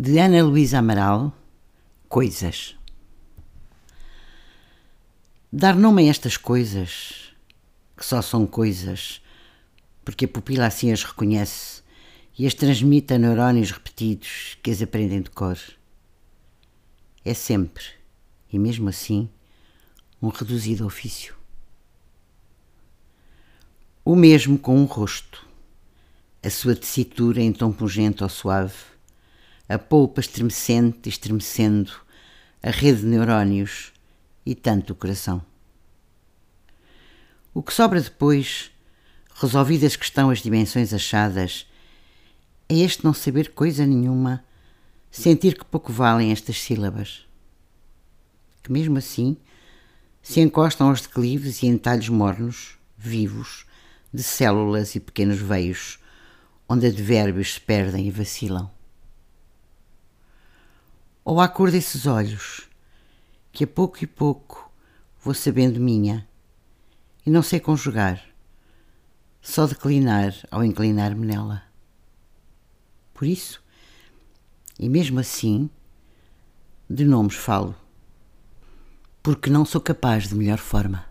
de Ana Luísa Amaral, Coisas. Dar nome a estas coisas, que só são coisas, porque a pupila assim as reconhece e as transmite a neurónios repetidos que as aprendem de cor. É sempre, e mesmo assim, um reduzido ofício. O mesmo com um rosto, a sua tessitura em tom pungente ou suave, a polpa estremecente estremecendo, a rede de neurónios e tanto o coração. O que sobra depois, resolvidas que estão as dimensões achadas, é este não saber coisa nenhuma, sentir que pouco valem estas sílabas. Que mesmo assim se encostam aos declives e entalhos mornos, vivos, de células e pequenos veios, onde advérbios se perdem e vacilam. Ou à cor desses olhos, que a pouco e pouco vou sabendo minha, e não sei conjugar, só declinar ao inclinar-me nela. Por isso, e mesmo assim, de nomes falo, porque não sou capaz de melhor forma.